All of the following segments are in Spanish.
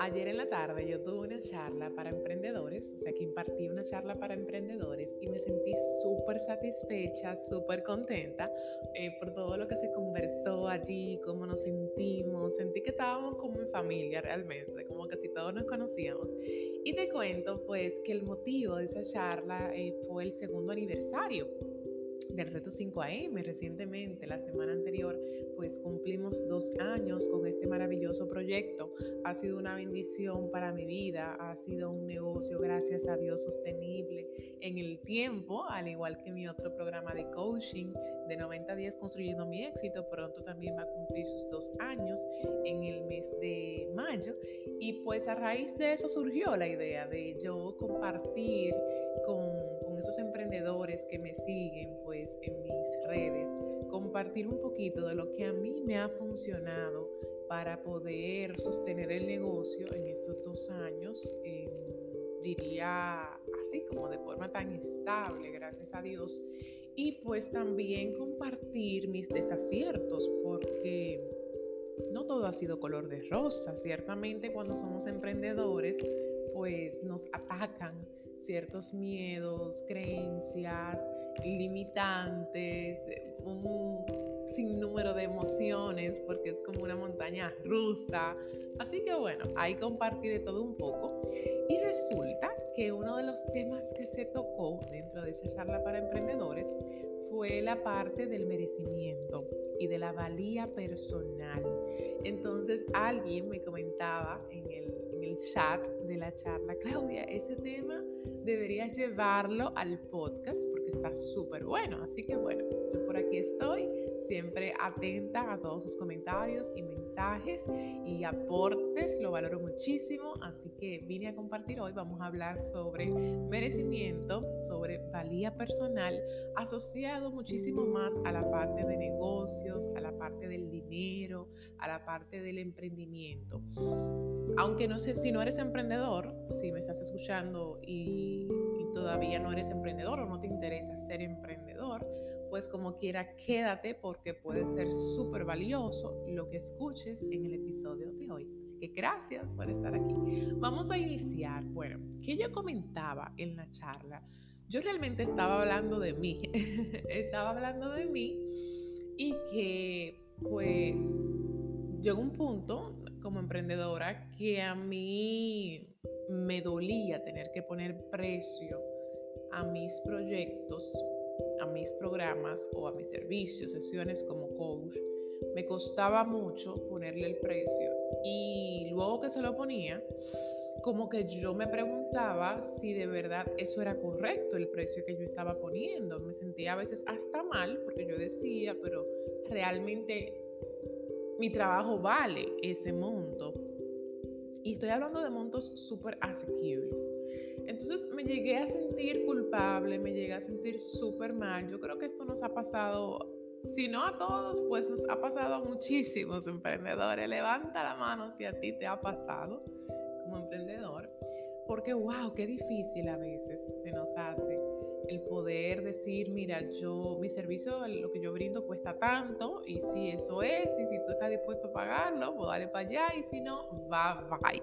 Ayer en la tarde yo tuve una charla para emprendedores, o sea que impartí una charla para emprendedores y me sentí súper satisfecha, súper contenta eh, por todo lo que se conversó allí, cómo nos sentimos, sentí que estábamos como en familia realmente, como que si todos nos conocíamos. Y te cuento pues que el motivo de esa charla eh, fue el segundo aniversario del reto 5am recientemente, la semana anterior, pues cumplimos dos años con este maravilloso proyecto. Ha sido una bendición para mi vida, ha sido un negocio, gracias a Dios, sostenible en el tiempo, al igual que mi otro programa de coaching de 90 días construyendo mi éxito. Pronto también va a cumplir sus dos años en el mes de mayo. Y pues a raíz de eso surgió la idea de yo compartir con, esos emprendedores que me siguen pues en mis redes, compartir un poquito de lo que a mí me ha funcionado para poder sostener el negocio en estos dos años, diría así como de forma tan estable, gracias a Dios, y pues también compartir mis desaciertos, porque no todo ha sido color de rosa, ciertamente cuando somos emprendedores, pues nos atacan ciertos miedos, creencias, limitantes, un sinnúmero de emociones, porque es como una montaña rusa. Así que bueno, ahí compartí de todo un poco. Y resulta que uno de los temas que se tocó dentro de esa charla para emprendedores fue la parte del merecimiento y de la valía personal. Entonces alguien me comentaba en el, en el chat de la charla, Claudia, ese tema deberías llevarlo al podcast porque está súper bueno. Así que bueno, yo por aquí estoy, siempre atenta a todos sus comentarios y mensajes y aportes, lo valoro muchísimo. Así que vine a compartir hoy, vamos a hablar sobre merecimiento, sobre valía personal, asociado muchísimo más a la parte de negocios, a la parte del dinero, a la parte del emprendimiento. Aunque no sé si no eres emprendedor, si me estás escuchando y, todavía no eres emprendedor o no te interesa ser emprendedor, pues como quiera, quédate porque puede ser súper valioso lo que escuches en el episodio de hoy. Así que gracias por estar aquí. Vamos a iniciar. Bueno, ¿qué yo comentaba en la charla? Yo realmente estaba hablando de mí, estaba hablando de mí y que pues llegó un punto como emprendedora que a mí me dolía tener que poner precio a mis proyectos, a mis programas o a mis servicios, sesiones como coach. Me costaba mucho ponerle el precio y luego que se lo ponía, como que yo me preguntaba si de verdad eso era correcto, el precio que yo estaba poniendo. Me sentía a veces hasta mal porque yo decía, pero realmente mi trabajo vale ese monto. Y estoy hablando de montos súper asequibles. Entonces me llegué a sentir culpable, me llegué a sentir súper mal. Yo creo que esto nos ha pasado, si no a todos, pues nos ha pasado a muchísimos emprendedores. Levanta la mano si a ti te ha pasado como emprendedor. Porque, wow, qué difícil a veces se nos hace el poder decir, mira, yo, mi servicio, lo que yo brindo cuesta tanto, y si eso es, y si tú estás dispuesto a pagarlo, pues dale para allá, y si no, va, bye.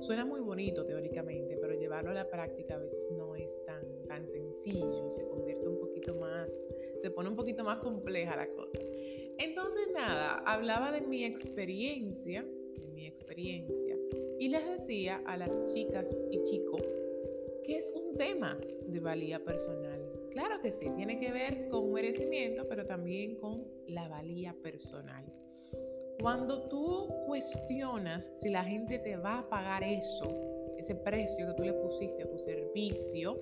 Suena muy bonito teóricamente, pero llevarlo a la práctica a veces no es tan, tan sencillo, se convierte un poquito más, se pone un poquito más compleja la cosa. Entonces, nada, hablaba de mi experiencia, de mi experiencia, y les decía a las chicas y chicos es un tema de valía personal. Claro que sí, tiene que ver con merecimiento, pero también con la valía personal. Cuando tú cuestionas si la gente te va a pagar eso, ese precio que tú le pusiste a tu servicio,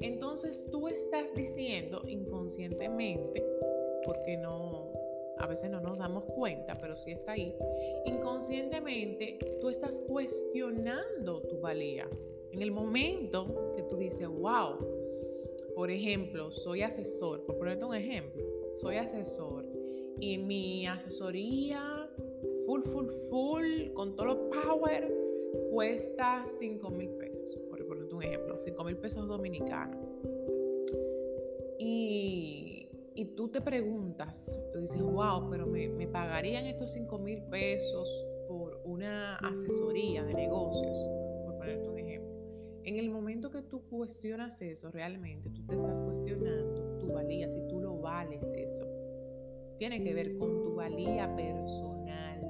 entonces tú estás diciendo inconscientemente, porque no, a veces no nos damos cuenta, pero sí está ahí, inconscientemente tú estás cuestionando tu valía. En el momento que tú dices, wow, por ejemplo, soy asesor, por ponerte un ejemplo, soy asesor y mi asesoría full, full, full, con todo lo power, cuesta 5 mil pesos, por ponerte un ejemplo, 5 mil pesos dominicanos. Y tú te preguntas, tú dices, wow, pero me, me pagarían estos 5 mil pesos por una asesoría de negocios, por ponerte un ejemplo. En el momento que tú cuestionas eso, realmente tú te estás cuestionando tu valía, si tú lo vales eso. Tiene que ver con tu valía personal.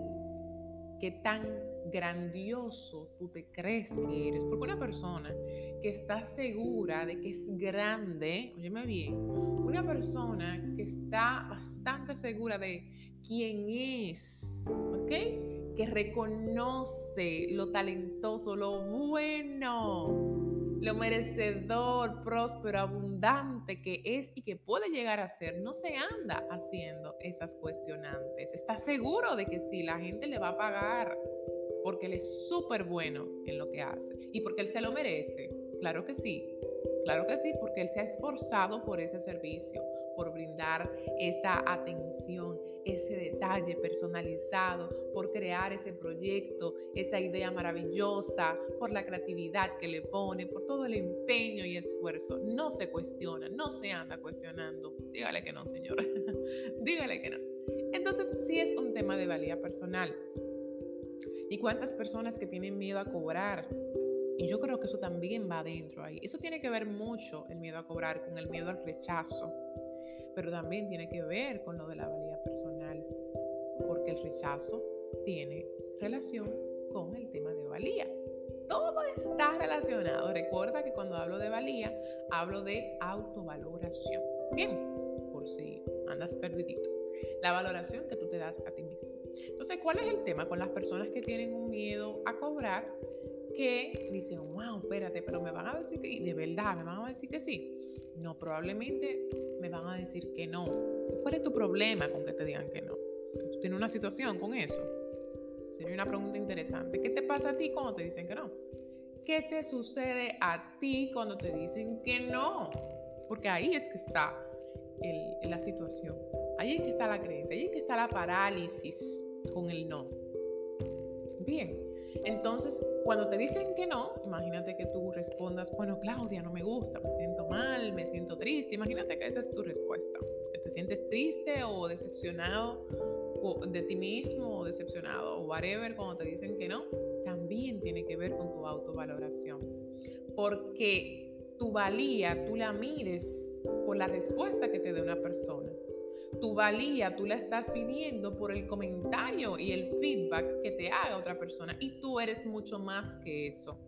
¿Qué tan grandioso tú te crees que eres. Porque una persona que está segura de que es grande, óyeme bien, una persona que está bastante segura de quién es, ¿ok? Que reconoce lo talentoso, lo bueno, lo merecedor, próspero, abundante que es y que puede llegar a ser, no se anda haciendo esas cuestionantes. Está seguro de que sí, la gente le va a pagar porque él es súper bueno en lo que hace y porque él se lo merece. Claro que sí, claro que sí, porque él se ha esforzado por ese servicio, por brindar esa atención, ese detalle personalizado, por crear ese proyecto, esa idea maravillosa, por la creatividad que le pone, por todo el empeño y esfuerzo. No se cuestiona, no se anda cuestionando. Dígale que no, señora. Dígale que no. Entonces, sí es un tema de valía personal. ¿Y cuántas personas que tienen miedo a cobrar? Y yo creo que eso también va adentro ahí. Eso tiene que ver mucho el miedo a cobrar con el miedo al rechazo, pero también tiene que ver con lo de la valía personal, porque el rechazo tiene relación con el tema de valía. Todo está relacionado. Recuerda que cuando hablo de valía, hablo de autovaloración. Bien, por si andas perdidito. La valoración que tú te das a ti mismo. Entonces, ¿cuál es el tema con las personas que tienen un miedo a cobrar? Que dicen, wow, espérate, pero me van a decir que, de verdad, me van a decir que sí. No, probablemente me van a decir que no. ¿Cuál es tu problema con que te digan que no? ¿Tú tienes una situación con eso? Sería una pregunta interesante. ¿Qué te pasa a ti cuando te dicen que no? ¿Qué te sucede a ti cuando te dicen que no? Porque ahí es que está la situación. Ahí es que está la creencia, ahí es que está la parálisis con el no. Bien, entonces cuando te dicen que no, imagínate que tú respondas, bueno, Claudia, no me gusta, me siento mal, me siento triste. Imagínate que esa es tu respuesta, que te sientes triste o decepcionado de ti mismo o decepcionado o whatever cuando te dicen que no, también tiene que ver con tu autovaloración. Porque tu valía tú la mires por la respuesta que te dé una persona. Tu valía tú la estás pidiendo por el comentario y el feedback que te haga otra persona. Y tú eres mucho más que eso.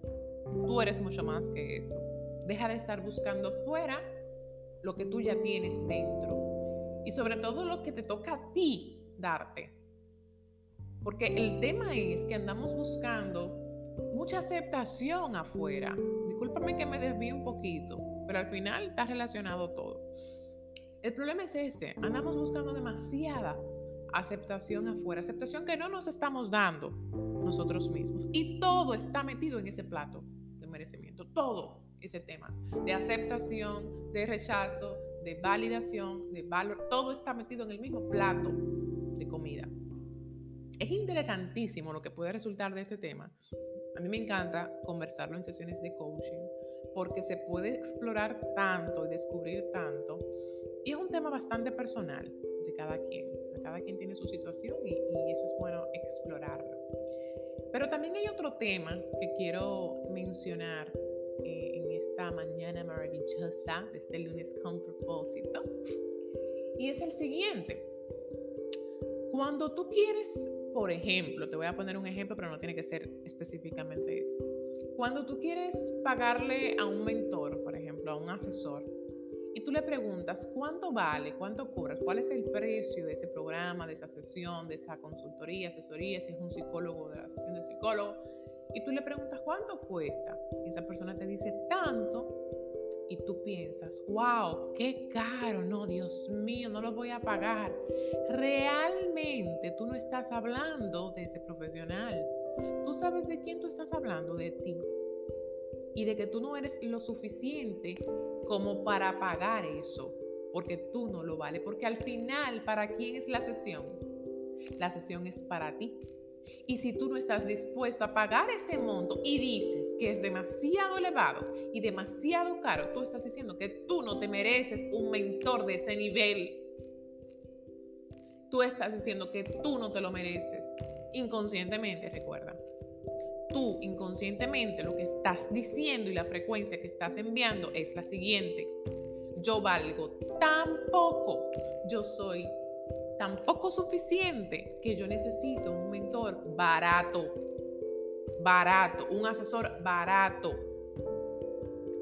Tú eres mucho más que eso. Deja de estar buscando fuera lo que tú ya tienes dentro. Y sobre todo lo que te toca a ti darte. Porque el tema es que andamos buscando mucha aceptación afuera. Discúlpame que me desvíe un poquito, pero al final está relacionado todo. El problema es ese, andamos buscando demasiada aceptación afuera, aceptación que no nos estamos dando nosotros mismos. Y todo está metido en ese plato de merecimiento, todo ese tema de aceptación, de rechazo, de validación, de valor, todo está metido en el mismo plato de comida. Es interesantísimo lo que puede resultar de este tema. A mí me encanta conversarlo en sesiones de coaching porque se puede explorar tanto y descubrir tanto. Y es un tema bastante personal de cada quien. cada quien tiene su situación y, eso es bueno explorarlo. Pero también hay otro tema que quiero mencionar eh, en esta mañana maravillosa de este lunes con propósito. Y es el siguiente. Cuando tú quieres, por ejemplo, te voy a poner un ejemplo, pero no tiene que ser específicamente esto. Cuando tú quieres pagarle a un mentor, por ejemplo, a un asesor, y tú le preguntas cuánto vale, cuánto cobra, cuál es el precio de ese programa, de esa sesión, de esa consultoría, asesoría, si es un psicólogo de la asociación de psicólogos, y tú le preguntas cuánto cuesta, y esa persona te dice tanto, tú piensas, wow, qué caro, no, Dios mío, no lo voy a pagar. Realmente tú no estás hablando de ese profesional Tú sabes de quién tú estás hablando, de ti. Y de que tú no eres lo suficiente como para pagar eso, porque tú no lo vales. Porque al final, ¿para quién es la sesión? La sesión es para ti. Y si tú no estás dispuesto a pagar ese monto y dices que es demasiado elevado y demasiado caro, tú estás diciendo que tú no te mereces un mentor de ese nivel tú estás diciendo que tú no te lo mereces. Inconscientemente, recuerda. Tú inconscientemente lo que estás diciendo y la frecuencia que estás enviando es la siguiente. Yo valgo tan poco, yo soy tan poco suficiente que yo necesito un mentor barato, barato, un asesor barato.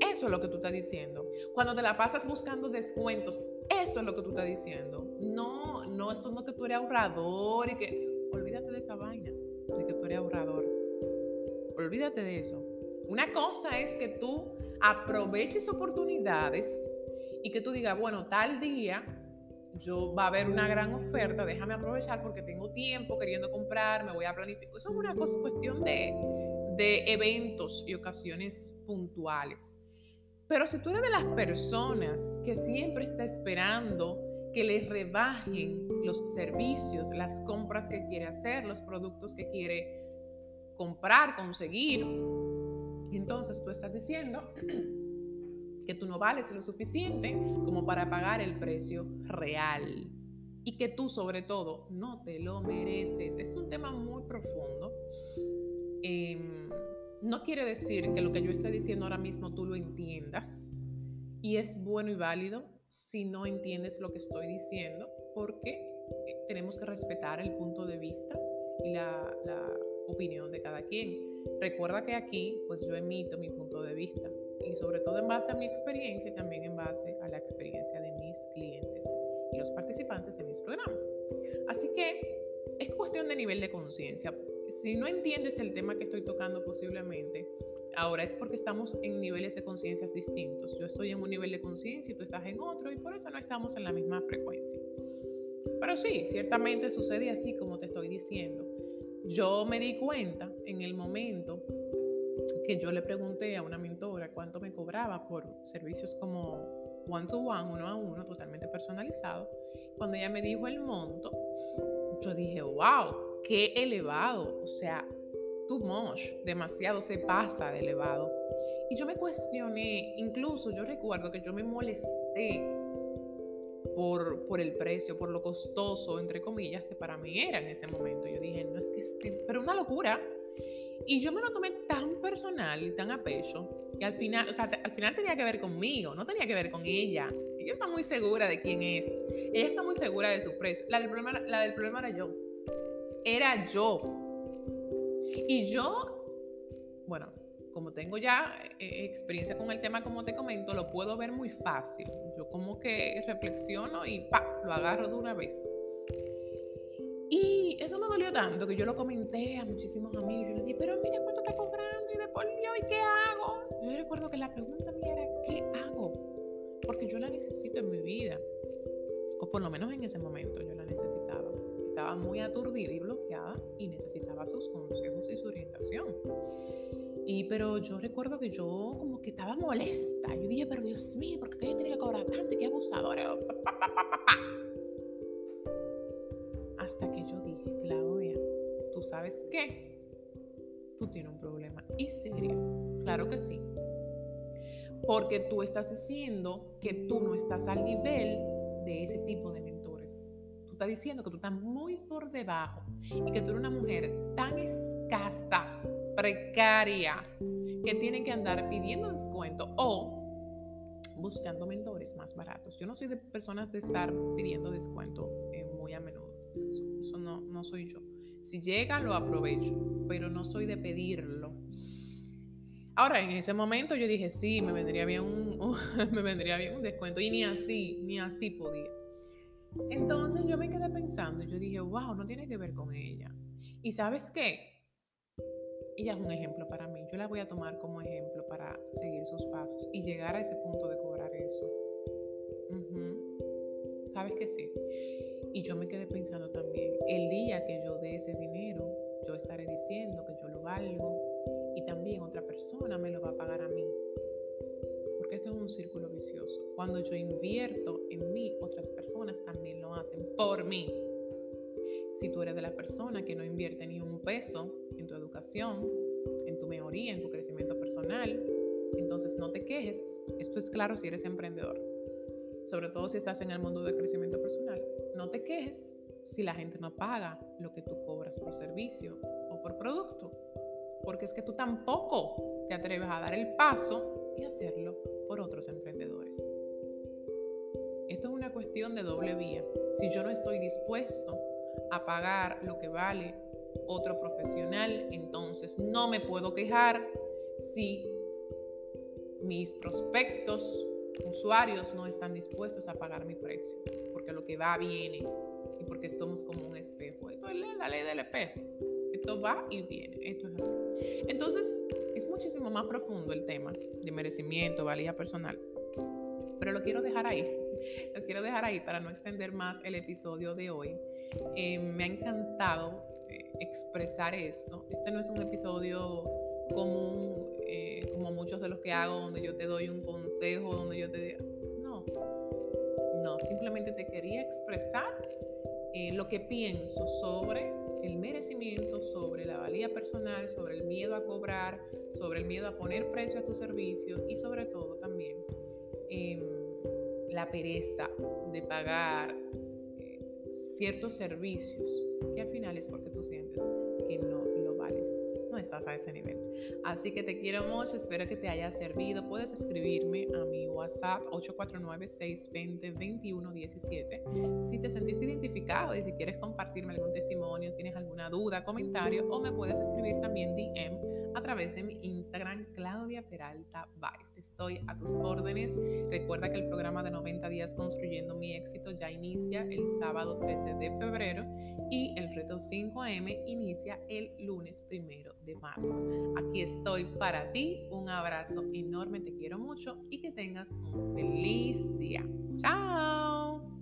Eso es lo que tú estás diciendo. Cuando te la pasas buscando descuentos, eso es lo que tú estás diciendo. No, no, eso no que tú eres ahorrador y que olvídate de esa vaina, de que tú eres ahorrador. Olvídate de eso. Una cosa es que tú aproveches oportunidades y que tú digas, bueno, tal día yo va a haber una gran oferta, déjame aprovechar porque tengo tiempo queriendo comprar, me voy a planificar. Eso es una cosa, cuestión de, de eventos y ocasiones puntuales. Pero si tú eres de las personas que siempre está esperando que le rebajen los servicios, las compras que quiere hacer, los productos que quiere comprar, conseguir, entonces tú estás diciendo que tú no vales lo suficiente como para pagar el precio real y que tú sobre todo no te lo mereces. Es un tema muy profundo. Eh, no quiere decir que lo que yo esté diciendo ahora mismo tú lo entiendas y es bueno y válido si no entiendes lo que estoy diciendo porque eh, tenemos que respetar el punto de vista y la, opinión de cada quien. Recuerda que aquí pues yo emito mi punto de vista y sobre todo en base a mi experiencia y también en base a la experiencia de mis clientes y los participantes de mis programas. Así que es cuestión de nivel de conciencia si no entiendes el tema que estoy tocando posiblemente, ahora es porque estamos en niveles de conciencias distintos. Yo estoy en un nivel de conciencia y tú estás en otro y por eso no estamos en la misma frecuencia. Pero sí, ciertamente sucede así como te estoy diciendo. Yo me di cuenta en el momento que yo le pregunté a una mentora cobraba por servicios como one to one, uno a uno, totalmente personalizado. Cuando ella me dijo el monto, yo dije, wow, qué elevado, o sea, too much, demasiado se pasa de elevado. Y yo me cuestioné, incluso yo recuerdo que yo me molesté por, por el precio, por lo costoso, entre comillas, que para mí era en ese momento. Yo dije, no es que esté, pero una locura. Y yo me lo tomé personal y tan a pecho que al final, o sea, al final tenía que ver conmigo, no tenía que ver con ella. Ella está muy segura de quién es. Ella está muy segura de su precio. La del problema, la del problema era yo era yo. Y yo, bueno, como tengo ya eh, experiencia con el tema, como te comento, lo puedo ver muy fácil. Yo como que reflexiono y pa, lo agarro de una vez. Y eso me dolió tanto que yo lo comenté a muchísimos amigos. Yo les dije, pero mira cuánto cobrando y después yo, ¿y qué hago? Yo recuerdo que la pregunta mía era, ¿qué hago? Porque yo la necesito en mi vida. O por lo menos en ese momento yo la necesitaba estaba muy aturdida y bloqueada y necesitaba sus consejos y su orientación. Y pero yo recuerdo que yo como que estaba molesta. Yo dije, pero Dios mío, ¿por qué yo tenía que cobrar tanto y qué abusadora? Hasta que yo dije, Claudia, ¿tú sabes qué? Tú tienes un problema y serio. Claro que sí. Porque tú estás diciendo que tú no estás al nivel de ese tipo de estás diciendo que tú estás muy por debajo y que tú eres una mujer tan escasa, precaria, que tiene que andar pidiendo descuento o buscando mentores más baratos. Yo no soy de personas de estar pidiendo descuento eh, muy a menudo. Eso, no, no soy yo. Si llega, lo aprovecho, pero no soy de pedirlo. Ahora, en ese momento yo dije, sí, me vendría bien un, me vendría bien un descuento. Y ni así, ni así podía. Entonces yo me quedé pensando y yo dije, wow, no tiene que ver con ella. Y sabes qué? Ella es un ejemplo para mí. Yo la voy a tomar como ejemplo para seguir sus pasos y llegar a ese punto de cobrar eso. ¿Sabes que sí? Y yo me quedé pensando también, el día que yo dé ese dinero, yo estaré diciendo que yo lo valgo y también otra persona me lo va a pagar a mí porque esto es un círculo vicioso. Cuando yo invierto en mí, otras personas también lo hacen por mí. Si tú eres de la persona que no invierte ni un peso en tu educación, en tu mejoría, en tu crecimiento personal, entonces no te quejes. Esto es claro si eres emprendedor, sobre todo si estás en el mundo del crecimiento personal. No te quejes si la gente no paga lo que tú cobras por servicio o por producto. Porque es que tú tampoco te atreves a dar el paso y hacerlo por otros emprendedores. Esto es una cuestión de doble vía. Si yo no estoy dispuesto a pagar lo que vale otro profesional, entonces no me puedo quejar si mis prospectos, usuarios no están dispuestos a pagar mi precio, porque lo que va viene y porque somos como un espejo. Esto es la ley del espejo. Esto va y viene. Esto es así. Entonces, es muchísimo más profundo el tema de merecimiento, valía personal. Pero lo quiero dejar ahí. Lo quiero dejar ahí para no extender más el episodio de hoy. Eh, me ha encantado eh, expresar esto. Este no es un episodio común eh, muchos de los que hago donde yo te doy un consejo, donde yo te... No, no, simplemente te quería expresar lo que pienso sobre el merecimiento, sobre la valía personal, sobre el miedo a cobrar, sobre el miedo a poner precio a tu servicio y sobre todo también em, la pereza de pagar eh, ciertos servicios que al final es porque tú sientes estás a ese nivel. Así que te quiero mucho, espero que te haya servido. Puedes escribirme a mi WhatsApp 849-620-2117 si te sentiste identificado y si quieres compartirme algún testimonio, tienes alguna duda, comentario o me puedes escribir también DM a través de mi Instagram, Claudia Peralta Vice. Estoy a tus órdenes. Recuerda que el programa de 90 días construyendo mi éxito ya inicia el sábado 13 de febrero y el reto 5am inicia el lunes primero de marzo. Aquí estoy para ti. Un abrazo enorme, te quiero mucho y que tengas un feliz día. Chao.